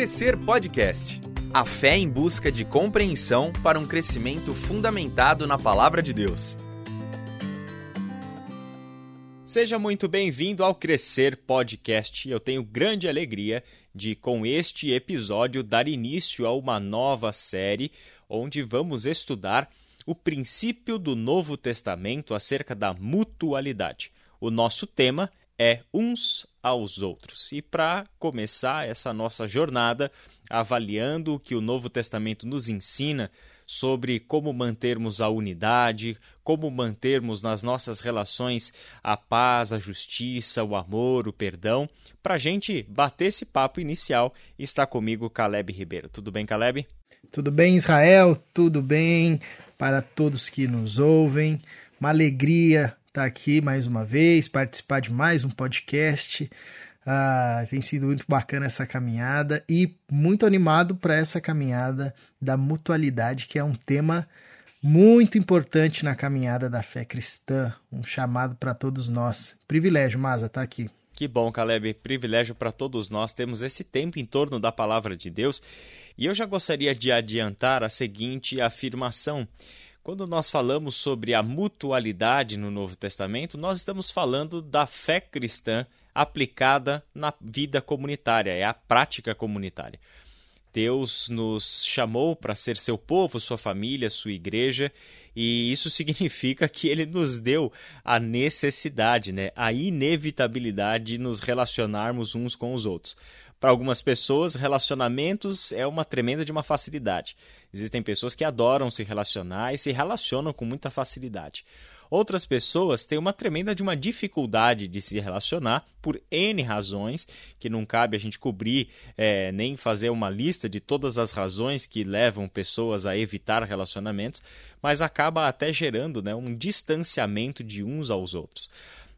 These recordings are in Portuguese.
Crescer Podcast. A fé em busca de compreensão para um crescimento fundamentado na palavra de Deus. Seja muito bem-vindo ao Crescer Podcast. Eu tenho grande alegria de, com este episódio, dar início a uma nova série onde vamos estudar o princípio do Novo Testamento acerca da mutualidade. O nosso tema é uns aos outros. E para começar essa nossa jornada, avaliando o que o Novo Testamento nos ensina sobre como mantermos a unidade, como mantermos nas nossas relações a paz, a justiça, o amor, o perdão. Para a gente bater esse papo inicial, está comigo Caleb Ribeiro. Tudo bem, Caleb? Tudo bem, Israel? Tudo bem para todos que nos ouvem. Uma alegria estar tá aqui mais uma vez, participar de mais um podcast. Ah, tem sido muito bacana essa caminhada e muito animado para essa caminhada da mutualidade, que é um tema muito importante na caminhada da fé cristã, um chamado para todos nós. Privilégio, Maza, tá aqui. Que bom, Caleb, privilégio para todos nós. Temos esse tempo em torno da palavra de Deus e eu já gostaria de adiantar a seguinte afirmação. Quando nós falamos sobre a mutualidade no Novo Testamento, nós estamos falando da fé cristã aplicada na vida comunitária, é a prática comunitária. Deus nos chamou para ser seu povo, sua família, sua igreja, e isso significa que ele nos deu a necessidade, né, a inevitabilidade de nos relacionarmos uns com os outros. Para algumas pessoas, relacionamentos é uma tremenda de uma facilidade. Existem pessoas que adoram se relacionar e se relacionam com muita facilidade. Outras pessoas têm uma tremenda de uma dificuldade de se relacionar por N razões, que não cabe a gente cobrir é, nem fazer uma lista de todas as razões que levam pessoas a evitar relacionamentos, mas acaba até gerando né, um distanciamento de uns aos outros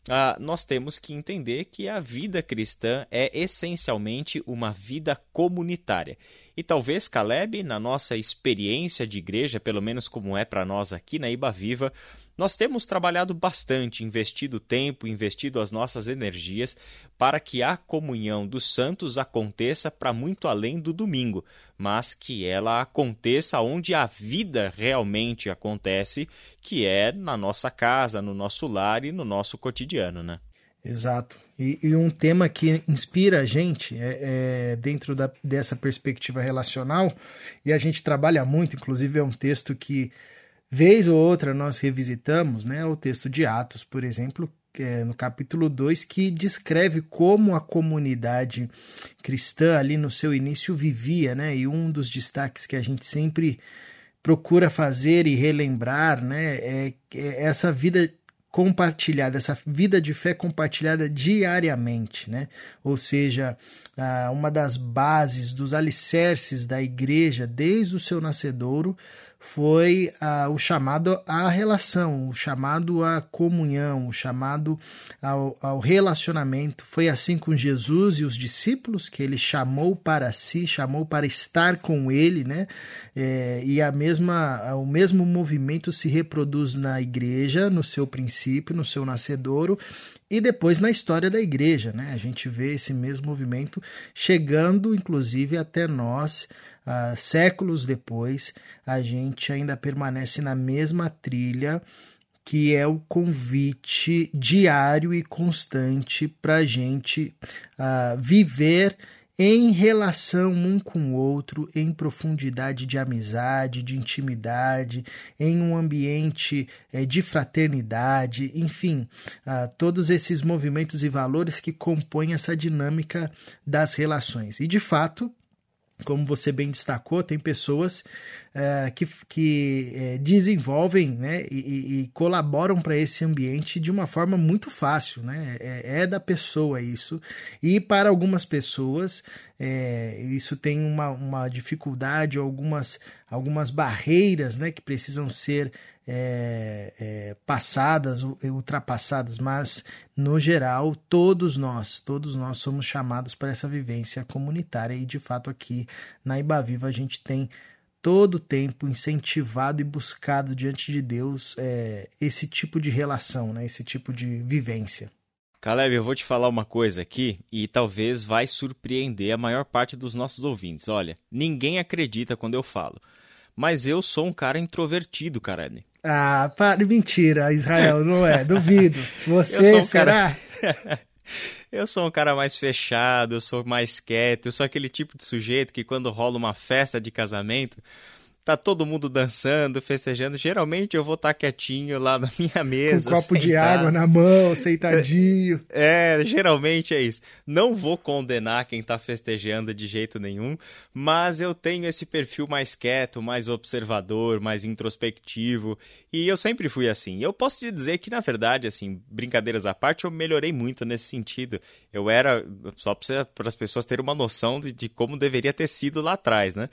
ah, nós temos que entender que a vida cristã é essencialmente uma vida comunitária. E talvez, Caleb, na nossa experiência de igreja, pelo menos como é para nós aqui na Iba Viva, nós temos trabalhado bastante, investido tempo, investido as nossas energias para que a comunhão dos santos aconteça para muito além do domingo, mas que ela aconteça onde a vida realmente acontece, que é na nossa casa, no nosso lar e no nosso cotidiano, né? Exato. E, e um tema que inspira a gente é, é dentro da, dessa perspectiva relacional, e a gente trabalha muito, inclusive é um texto que Vez ou outra nós revisitamos né, o texto de Atos, por exemplo, é no capítulo 2, que descreve como a comunidade cristã ali no seu início vivia, né? E um dos destaques que a gente sempre procura fazer e relembrar, né, é, é essa vida compartilhada, essa vida de fé compartilhada diariamente, né? Ou seja, uma das bases, dos alicerces da igreja desde o seu nascedouro foi ah, o chamado à relação, o chamado à comunhão, o chamado ao, ao, relacionamento. Foi assim com Jesus e os discípulos, que ele chamou para si, chamou para estar com ele, né? É, e a mesma, o mesmo movimento se reproduz na igreja, no seu princípio, no seu nascedouro, e depois na história da igreja, né? A gente vê esse mesmo movimento chegando, inclusive, até nós uh, séculos depois, a gente ainda permanece na mesma trilha que é o convite diário e constante para a gente uh, viver em relação um com o outro, em profundidade de amizade, de intimidade, em um ambiente é, de fraternidade, enfim, uh, todos esses movimentos e valores que compõem essa dinâmica das relações. E de fato, como você bem destacou, tem pessoas é, que, que é, desenvolvem né, e, e colaboram para esse ambiente de uma forma muito fácil. Né? É, é da pessoa isso. E para algumas pessoas, é, isso tem uma, uma dificuldade, algumas, algumas barreiras né, que precisam ser é, é, passadas, ultrapassadas, mas no geral todos nós, todos nós somos chamados para essa vivência comunitária e de fato aqui na Ibaviva a gente tem todo o tempo incentivado e buscado diante de Deus é, esse tipo de relação, né, esse tipo de vivência. Caleb, eu vou te falar uma coisa aqui e talvez vai surpreender a maior parte dos nossos ouvintes. Olha, ninguém acredita quando eu falo, mas eu sou um cara introvertido, Caleb. Ah, para, mentira, Israel, não é, duvido. Você um será? Cara... eu sou um cara mais fechado, eu sou mais quieto, eu sou aquele tipo de sujeito que quando rola uma festa de casamento, tá todo mundo dançando, festejando. Geralmente eu vou estar tá quietinho lá na minha mesa. Com um copo sentado. de água na mão, sentadinho. É, geralmente é isso. Não vou condenar quem tá festejando de jeito nenhum, mas eu tenho esse perfil mais quieto, mais observador, mais introspectivo. E eu sempre fui assim. Eu posso te dizer que, na verdade, assim, brincadeiras à parte, eu melhorei muito nesse sentido. Eu era, só para as pessoas terem uma noção de, de como deveria ter sido lá atrás, né?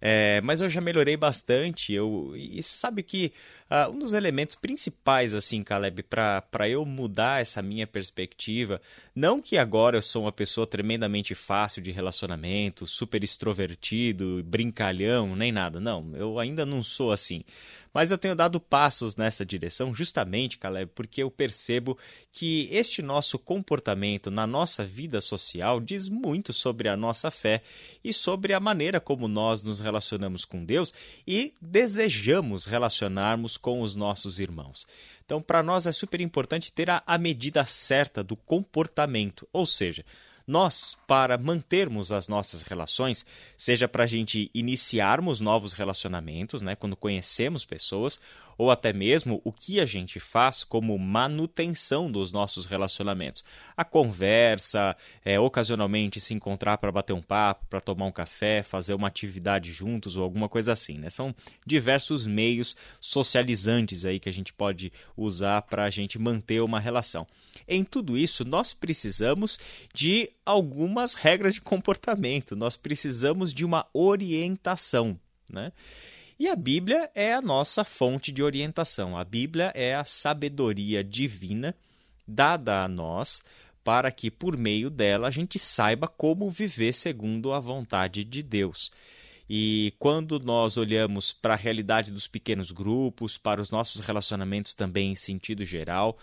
É, mas eu já melhorei bastante. Eu, e sabe que uh, um dos elementos principais, assim, Caleb, para eu mudar essa minha perspectiva, não que agora eu sou uma pessoa tremendamente fácil de relacionamento, super extrovertido, brincalhão, nem nada. Não, eu ainda não sou assim. Mas eu tenho dado passos nessa direção justamente, Caleb, porque eu percebo que este nosso comportamento na nossa vida social diz muito sobre a nossa fé e sobre a maneira como nós nos relacionamos com Deus e desejamos relacionarmos com os nossos irmãos. Então, para nós é super importante ter a, a medida certa do comportamento, ou seja, nós, para mantermos as nossas relações, seja para a gente iniciarmos novos relacionamentos, né, quando conhecemos pessoas, ou até mesmo o que a gente faz como manutenção dos nossos relacionamentos. A conversa, é, ocasionalmente se encontrar para bater um papo, para tomar um café, fazer uma atividade juntos ou alguma coisa assim. Né? São diversos meios socializantes aí que a gente pode usar para a gente manter uma relação. Em tudo isso, nós precisamos de algumas regras de comportamento, nós precisamos de uma orientação. Né? E a Bíblia é a nossa fonte de orientação. A Bíblia é a sabedoria divina dada a nós para que, por meio dela, a gente saiba como viver segundo a vontade de Deus. E quando nós olhamos para a realidade dos pequenos grupos, para os nossos relacionamentos também em sentido geral,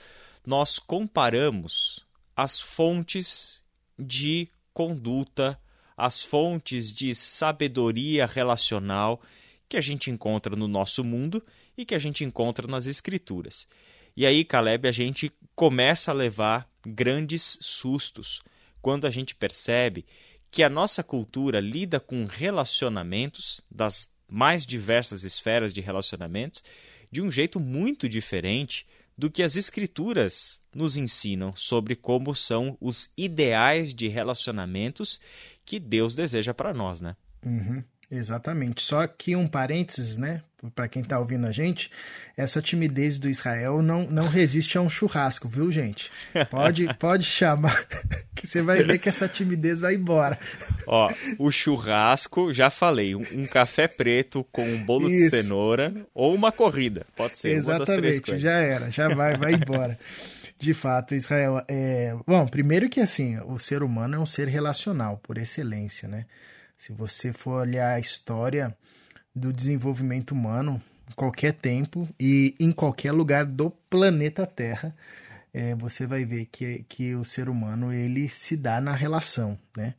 nós comparamos as fontes de conduta, as fontes de sabedoria relacional que a gente encontra no nosso mundo e que a gente encontra nas escrituras. E aí, Caleb, a gente começa a levar grandes sustos quando a gente percebe que a nossa cultura lida com relacionamentos das mais diversas esferas de relacionamentos de um jeito muito diferente do que as escrituras nos ensinam sobre como são os ideais de relacionamentos que Deus deseja para nós, né? Uhum. Exatamente. Só que um parênteses, né? Para quem tá ouvindo a gente, essa timidez do Israel não, não resiste a um churrasco, viu, gente? Pode, pode chamar, que você vai ver que essa timidez vai embora. Ó, o churrasco, já falei, um, um café preto com um bolo Isso. de cenoura ou uma corrida, pode ser. Exatamente, já era, já vai, vai embora. De fato, Israel, é... bom, primeiro que assim, o ser humano é um ser relacional por excelência, né? Se você for olhar a história do desenvolvimento humano, em qualquer tempo e em qualquer lugar do planeta Terra, é, você vai ver que, que o ser humano ele se dá na relação, né?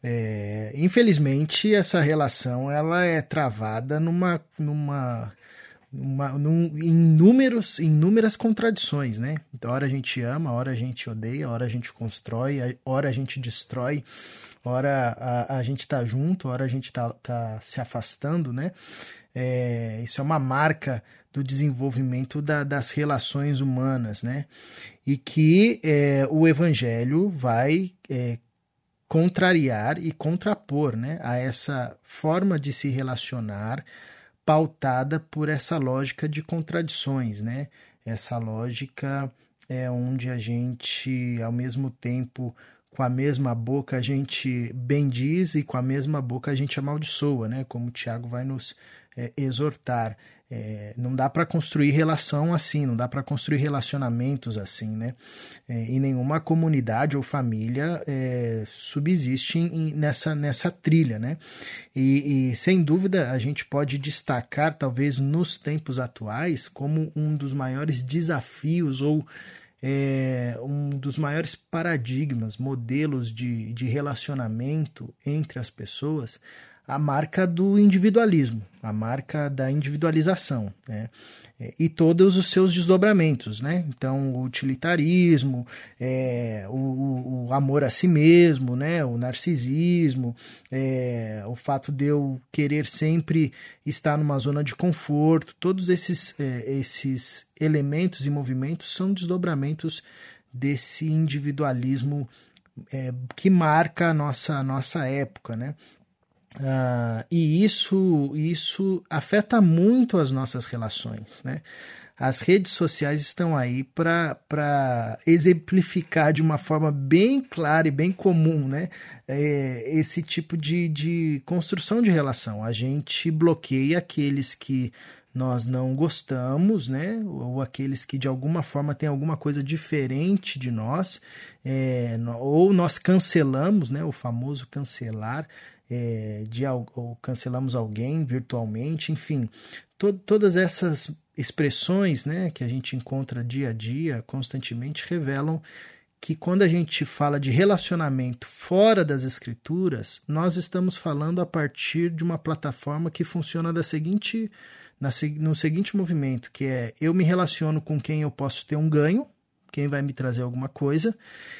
É, infelizmente essa relação ela é travada numa, numa, numa num, em inúmeras contradições, né? Então, hora a gente ama, hora a gente odeia, hora a gente constrói, hora a gente destrói hora a, a gente está junto, hora a gente está tá se afastando, né? É, isso é uma marca do desenvolvimento da, das relações humanas, né? E que é, o evangelho vai é, contrariar e contrapor né, a essa forma de se relacionar pautada por essa lógica de contradições, né? Essa lógica é onde a gente, ao mesmo tempo, com a mesma boca a gente bendiz e com a mesma boca a gente amaldiçoa, né? Como Tiago vai nos é, exortar. É, não dá para construir relação assim, não dá para construir relacionamentos assim, né? É, e nenhuma comunidade ou família é, subsiste em, nessa, nessa trilha, né? E, e, sem dúvida a gente pode destacar, talvez nos tempos atuais, como um dos maiores desafios ou é, um dos maiores paradigmas, modelos de, de relacionamento entre as pessoas, a marca do individualismo, a marca da individualização, né? É, e todos os seus desdobramentos, né? Então, o utilitarismo, é, o, o, amor a si mesmo, né? O narcisismo, é, o fato de eu querer sempre estar numa zona de conforto, todos esses, é, esses elementos e movimentos são desdobramentos desse individualismo é, que marca a nossa, nossa época, né? Uh, e isso, isso afeta muito as nossas relações. Né? As redes sociais estão aí para exemplificar de uma forma bem clara e bem comum né? É, esse tipo de, de construção de relação. A gente bloqueia aqueles que nós não gostamos, né? Ou aqueles que de alguma forma têm alguma coisa diferente de nós, é, ou nós cancelamos, né? O famoso cancelar é, de ou cancelamos alguém virtualmente, enfim, to, todas essas expressões né, que a gente encontra dia a dia, constantemente, revelam que quando a gente fala de relacionamento fora das escrituras, nós estamos falando a partir de uma plataforma que funciona da seguinte, na, no seguinte movimento, que é eu me relaciono com quem eu posso ter um ganho, quem vai me trazer alguma coisa.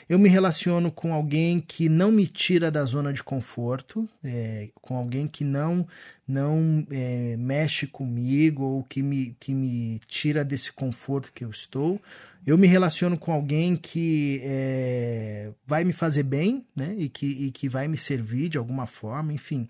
Eu me relaciono com alguém que não me tira da zona de conforto, é, com alguém que não não é, mexe comigo ou que me, que me tira desse conforto que eu estou. Eu me relaciono com alguém que é, vai me fazer bem, né? E que, e que vai me servir de alguma forma, enfim.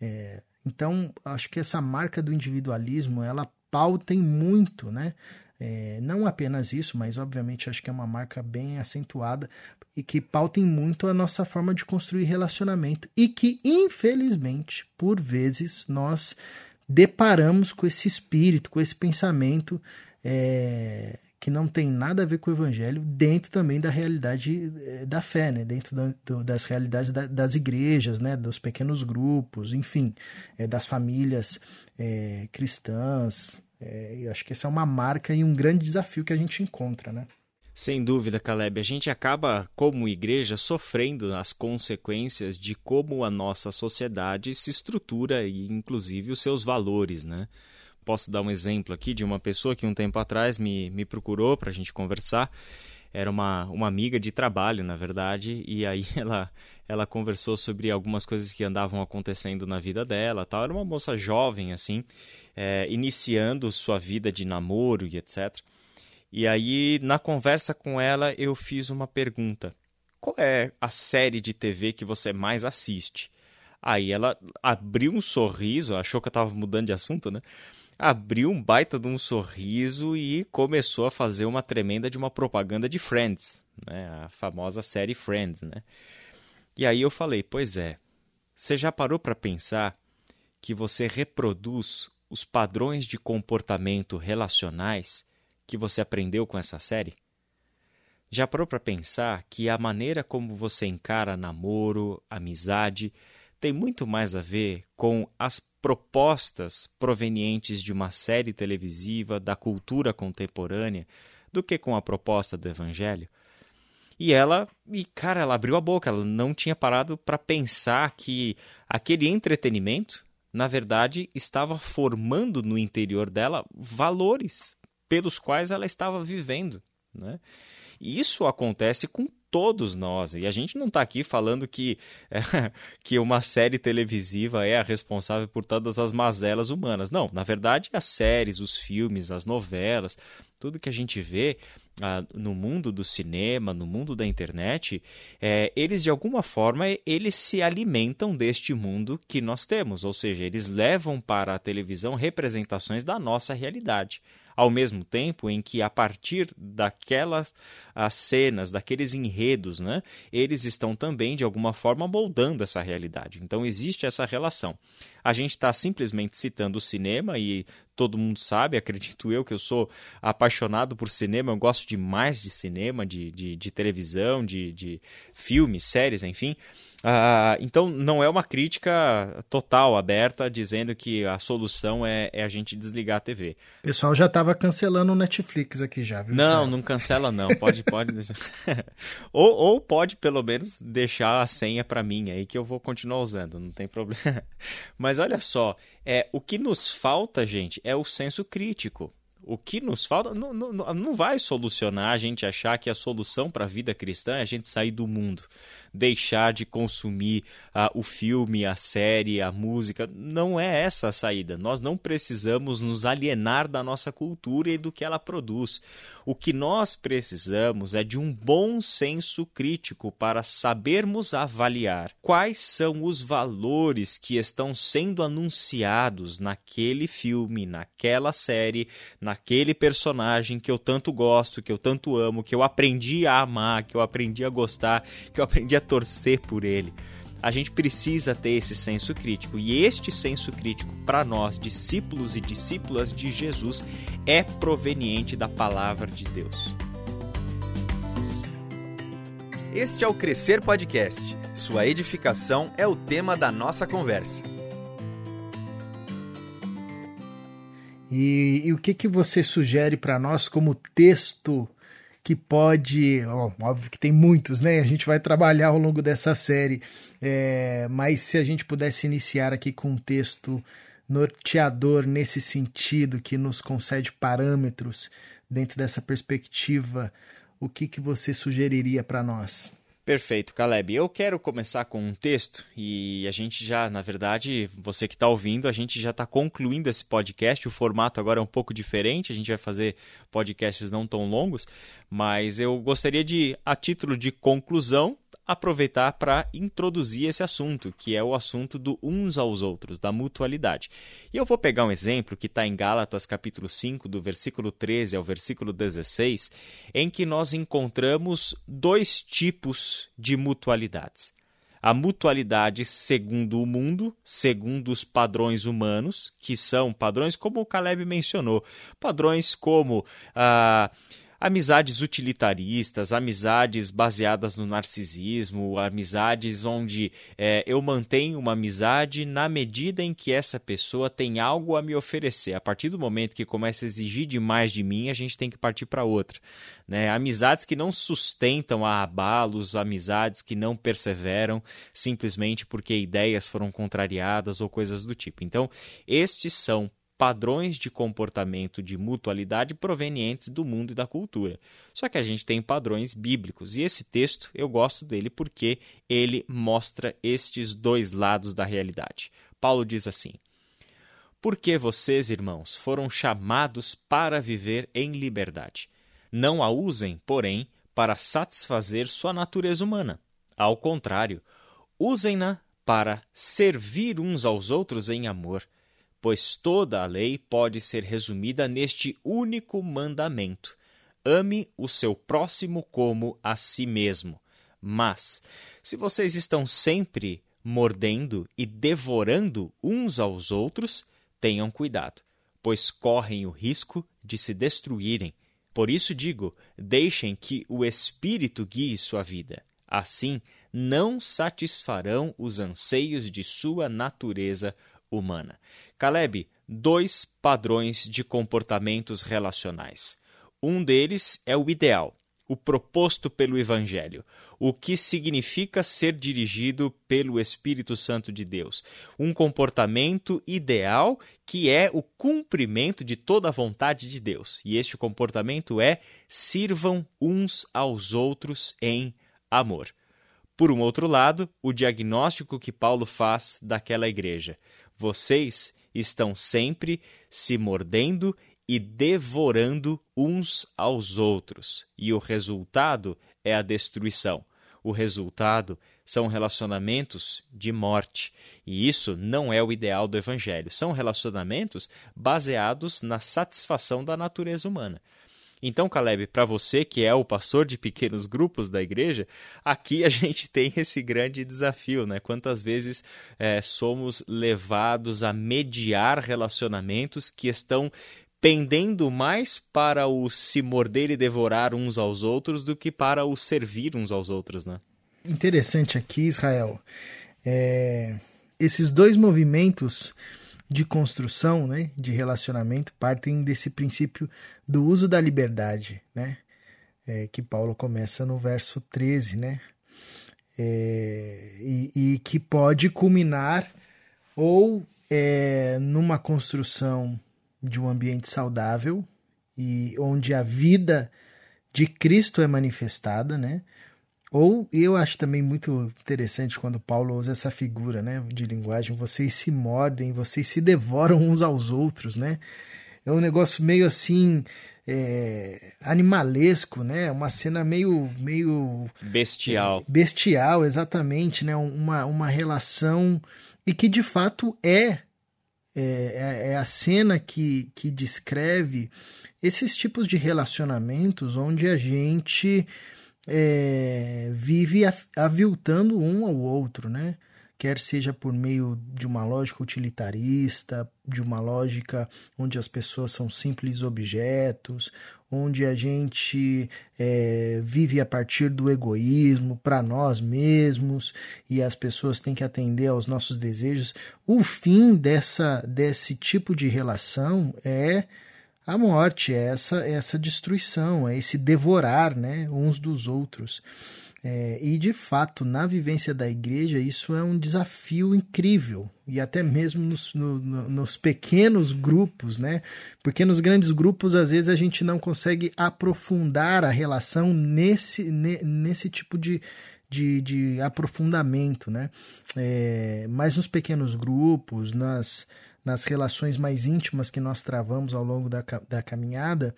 É, então, acho que essa marca do individualismo, ela pauta em muito, né? É, não apenas isso, mas obviamente acho que é uma marca bem acentuada e que pautem muito a nossa forma de construir relacionamento e que, infelizmente, por vezes nós deparamos com esse espírito, com esse pensamento é, que não tem nada a ver com o evangelho, dentro também da realidade é, da fé, né? dentro do, das realidades da, das igrejas, né? dos pequenos grupos, enfim, é, das famílias é, cristãs, é, eu acho que essa é uma marca e um grande desafio que a gente encontra, né? Sem dúvida, Caleb. A gente acaba, como igreja, sofrendo as consequências de como a nossa sociedade se estrutura e, inclusive, os seus valores, né? Posso dar um exemplo aqui de uma pessoa que um tempo atrás me, me procurou para a gente conversar. Era uma, uma amiga de trabalho, na verdade, e aí ela, ela conversou sobre algumas coisas que andavam acontecendo na vida dela. Tal. Era uma moça jovem, assim, é, iniciando sua vida de namoro e etc. E aí, na conversa com ela, eu fiz uma pergunta: Qual é a série de TV que você mais assiste? Aí ela abriu um sorriso, achou que eu estava mudando de assunto, né? Abriu um baita de um sorriso e começou a fazer uma tremenda de uma propaganda de Friends, né? A famosa série Friends, né? E aí eu falei: Pois é, você já parou para pensar que você reproduz os padrões de comportamento relacionais que você aprendeu com essa série? Já parou para pensar que a maneira como você encara namoro, amizade, tem muito mais a ver com as propostas provenientes de uma série televisiva da cultura contemporânea do que com a proposta do evangelho? E ela, e cara, ela abriu a boca, ela não tinha parado para pensar que aquele entretenimento na verdade, estava formando no interior dela valores pelos quais ela estava vivendo. Né? Isso acontece com todos nós. E a gente não está aqui falando que, é, que uma série televisiva é a responsável por todas as mazelas humanas. Não, na verdade, as séries, os filmes, as novelas, tudo que a gente vê ah, no mundo do cinema, no mundo da internet, é, eles de alguma forma eles se alimentam deste mundo que nós temos, ou seja, eles levam para a televisão representações da nossa realidade ao mesmo tempo em que a partir daquelas as cenas, daqueles enredos, né, eles estão também de alguma forma moldando essa realidade. Então existe essa relação. A gente está simplesmente citando o cinema e todo mundo sabe, acredito eu, que eu sou apaixonado por cinema, eu gosto demais de cinema, de, de, de televisão, de, de filmes, séries, enfim. Ah, então, não é uma crítica total, aberta, dizendo que a solução é, é a gente desligar a TV. O pessoal já estava cancelando o Netflix aqui já, viu? Não, não cancela não. Pode, pode. ou, ou pode, pelo menos, deixar a senha para mim aí, que eu vou continuar usando, não tem problema. Mas olha só, é, o que nos falta, gente, é o senso crítico. O que nos falta não, não, não vai solucionar a gente achar que a solução para a vida cristã é a gente sair do mundo, deixar de consumir uh, o filme, a série, a música. Não é essa a saída. Nós não precisamos nos alienar da nossa cultura e do que ela produz. O que nós precisamos é de um bom senso crítico para sabermos avaliar quais são os valores que estão sendo anunciados naquele filme, naquela série, na naquele personagem que eu tanto gosto, que eu tanto amo, que eu aprendi a amar, que eu aprendi a gostar, que eu aprendi a torcer por ele. A gente precisa ter esse senso crítico e este senso crítico para nós, discípulos e discípulas de Jesus, é proveniente da palavra de Deus. Este é o Crescer Podcast. Sua edificação é o tema da nossa conversa. E, e o que, que você sugere para nós como texto que pode. Ó, óbvio que tem muitos, né? A gente vai trabalhar ao longo dessa série. É, mas se a gente pudesse iniciar aqui com um texto norteador nesse sentido, que nos concede parâmetros dentro dessa perspectiva, o que, que você sugeriria para nós? Perfeito, Caleb. Eu quero começar com um texto e a gente já, na verdade, você que está ouvindo, a gente já está concluindo esse podcast. O formato agora é um pouco diferente, a gente vai fazer podcasts não tão longos, mas eu gostaria de, a título de conclusão, aproveitar para introduzir esse assunto, que é o assunto do uns aos outros, da mutualidade. E eu vou pegar um exemplo que está em Gálatas capítulo 5, do versículo 13 ao versículo 16, em que nós encontramos dois tipos de mutualidades. A mutualidade segundo o mundo, segundo os padrões humanos, que são padrões como o Caleb mencionou, padrões como ah, amizades utilitaristas, amizades baseadas no narcisismo, amizades onde é, eu mantenho uma amizade na medida em que essa pessoa tem algo a me oferecer. A partir do momento que começa a exigir demais de mim, a gente tem que partir para outra. Né? Amizades que não sustentam a abalos, amizades que não perseveram simplesmente porque ideias foram contrariadas ou coisas do tipo. Então, estes são padrões de comportamento de mutualidade provenientes do mundo e da cultura. Só que a gente tem padrões bíblicos e esse texto eu gosto dele porque ele mostra estes dois lados da realidade. Paulo diz assim: Porque vocês, irmãos, foram chamados para viver em liberdade. Não a usem, porém, para satisfazer sua natureza humana. Ao contrário, usem-na para servir uns aos outros em amor pois toda a lei pode ser resumida neste único mandamento: ame o seu próximo como a si mesmo. Mas, se vocês estão sempre mordendo e devorando uns aos outros, tenham cuidado, pois correm o risco de se destruírem. Por isso digo: deixem que o Espírito guie sua vida. Assim, não satisfarão os anseios de sua natureza humana. Caleb, dois padrões de comportamentos relacionais. Um deles é o ideal, o proposto pelo Evangelho, o que significa ser dirigido pelo Espírito Santo de Deus. Um comportamento ideal que é o cumprimento de toda a vontade de Deus. E este comportamento é sirvam uns aos outros em amor. Por um outro lado, o diagnóstico que Paulo faz daquela igreja. Vocês estão sempre se mordendo e devorando uns aos outros, e o resultado é a destruição. O resultado são relacionamentos de morte. E isso não é o ideal do Evangelho. São relacionamentos baseados na satisfação da natureza humana. Então, Caleb, para você que é o pastor de pequenos grupos da igreja, aqui a gente tem esse grande desafio, né? Quantas vezes é, somos levados a mediar relacionamentos que estão pendendo mais para o se morder e devorar uns aos outros do que para o servir uns aos outros, né? interessante aqui, Israel, é, esses dois movimentos de construção, né, de relacionamento, partem desse princípio do uso da liberdade, né, é, que Paulo começa no verso 13, né, é, e, e, que pode culminar ou é, numa construção de um ambiente saudável e onde a vida de Cristo é manifestada, né? Ou eu acho também muito interessante quando Paulo usa essa figura, né, de linguagem, vocês se mordem, vocês se devoram uns aos outros, né? É um negócio meio assim é, animalesco, né? Uma cena meio meio bestial. É, bestial, exatamente, né? Uma, uma relação e que de fato é é, é, é a cena que, que descreve esses tipos de relacionamentos onde a gente é, vive aviltando um ao outro, né? Quer seja por meio de uma lógica utilitarista, de uma lógica onde as pessoas são simples objetos, onde a gente é, vive a partir do egoísmo para nós mesmos e as pessoas têm que atender aos nossos desejos. O fim dessa, desse tipo de relação é a morte, é essa, essa destruição, é esse devorar né, uns dos outros. É, e de fato, na vivência da igreja, isso é um desafio incrível, e até mesmo nos, no, nos pequenos grupos, né? Porque nos grandes grupos, às vezes, a gente não consegue aprofundar a relação nesse, nesse tipo de, de, de aprofundamento, né? É, mas nos pequenos grupos, nas nas relações mais íntimas que nós travamos ao longo da, da caminhada,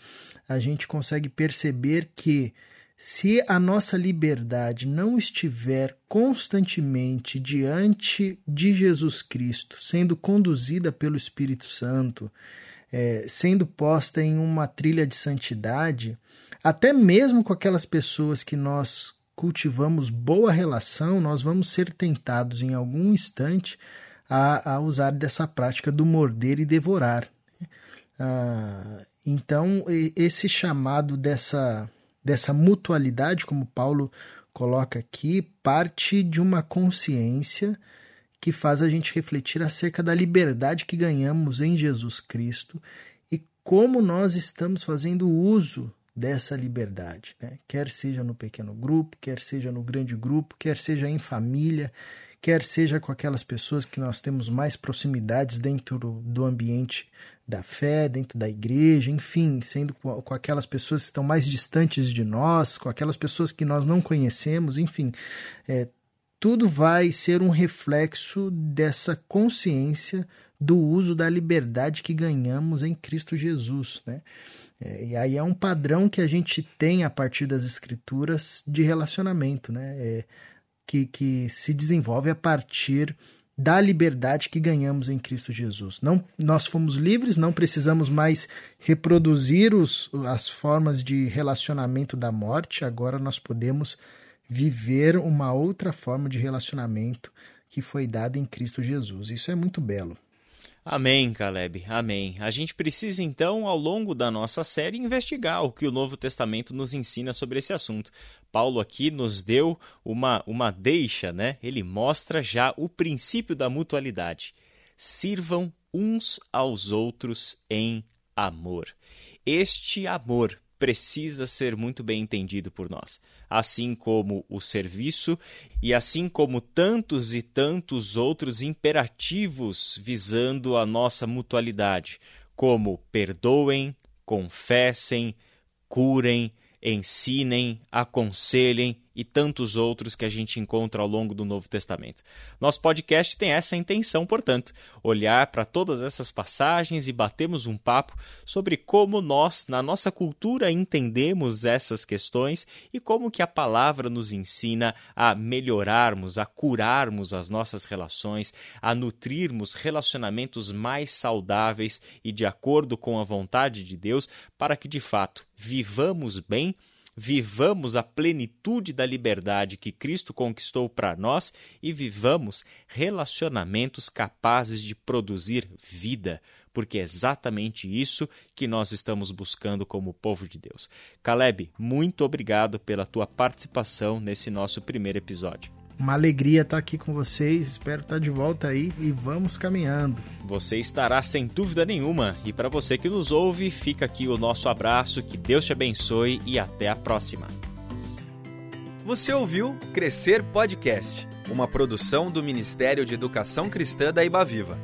a gente consegue perceber que se a nossa liberdade não estiver constantemente diante de Jesus Cristo, sendo conduzida pelo Espírito Santo, é, sendo posta em uma trilha de santidade, até mesmo com aquelas pessoas que nós cultivamos boa relação, nós vamos ser tentados em algum instante a, a usar dessa prática do morder e devorar. Ah, então, esse chamado dessa, dessa mutualidade, como Paulo coloca aqui, parte de uma consciência que faz a gente refletir acerca da liberdade que ganhamos em Jesus Cristo e como nós estamos fazendo uso dessa liberdade, né? quer seja no pequeno grupo, quer seja no grande grupo, quer seja em família, quer seja com aquelas pessoas que nós temos mais proximidades dentro do ambiente da fé, dentro da igreja, enfim, sendo com, aquelas pessoas que estão mais distantes de nós, com aquelas pessoas que nós não conhecemos, enfim, é, tudo vai ser um reflexo dessa consciência do uso da liberdade que ganhamos em Cristo Jesus, né? É, e aí é um padrão que a gente tem a partir das escrituras de relacionamento, né? É, que, que se desenvolve a partir da liberdade que ganhamos em Cristo Jesus. Não, nós fomos livres, não precisamos mais reproduzir os, as formas de relacionamento da morte, agora nós podemos viver uma outra forma de relacionamento que foi dada em Cristo Jesus. Isso é muito belo. Amém, Caleb. Amém. A gente precisa então, ao longo da nossa série, investigar o que o Novo Testamento nos ensina sobre esse assunto. Paulo aqui nos deu uma, uma deixa, né? Ele mostra já o princípio da mutualidade. Sirvam uns aos outros em amor. Este amor precisa ser muito bem entendido por nós assim como o serviço e assim como tantos e tantos outros imperativos visando a nossa mutualidade, como perdoem, confessem, curem, ensinem, aconselhem e tantos outros que a gente encontra ao longo do Novo Testamento. Nosso podcast tem essa intenção, portanto, olhar para todas essas passagens e batemos um papo sobre como nós, na nossa cultura, entendemos essas questões e como que a palavra nos ensina a melhorarmos, a curarmos as nossas relações, a nutrirmos relacionamentos mais saudáveis e de acordo com a vontade de Deus, para que de fato vivamos bem vivamos a plenitude da liberdade que Cristo conquistou para nós e vivamos relacionamentos capazes de produzir vida, porque é exatamente isso que nós estamos buscando como povo de Deus. Caleb, muito obrigado pela tua participação nesse nosso primeiro episódio. Uma alegria estar aqui com vocês, espero estar de volta aí e vamos caminhando. Você estará sem dúvida nenhuma. E para você que nos ouve, fica aqui o nosso abraço, que Deus te abençoe e até a próxima. Você ouviu Crescer Podcast, uma produção do Ministério de Educação Cristã da Ibaviva.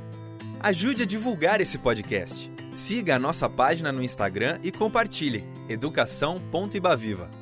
Ajude a divulgar esse podcast. Siga a nossa página no Instagram e compartilhe educação.ibaviva.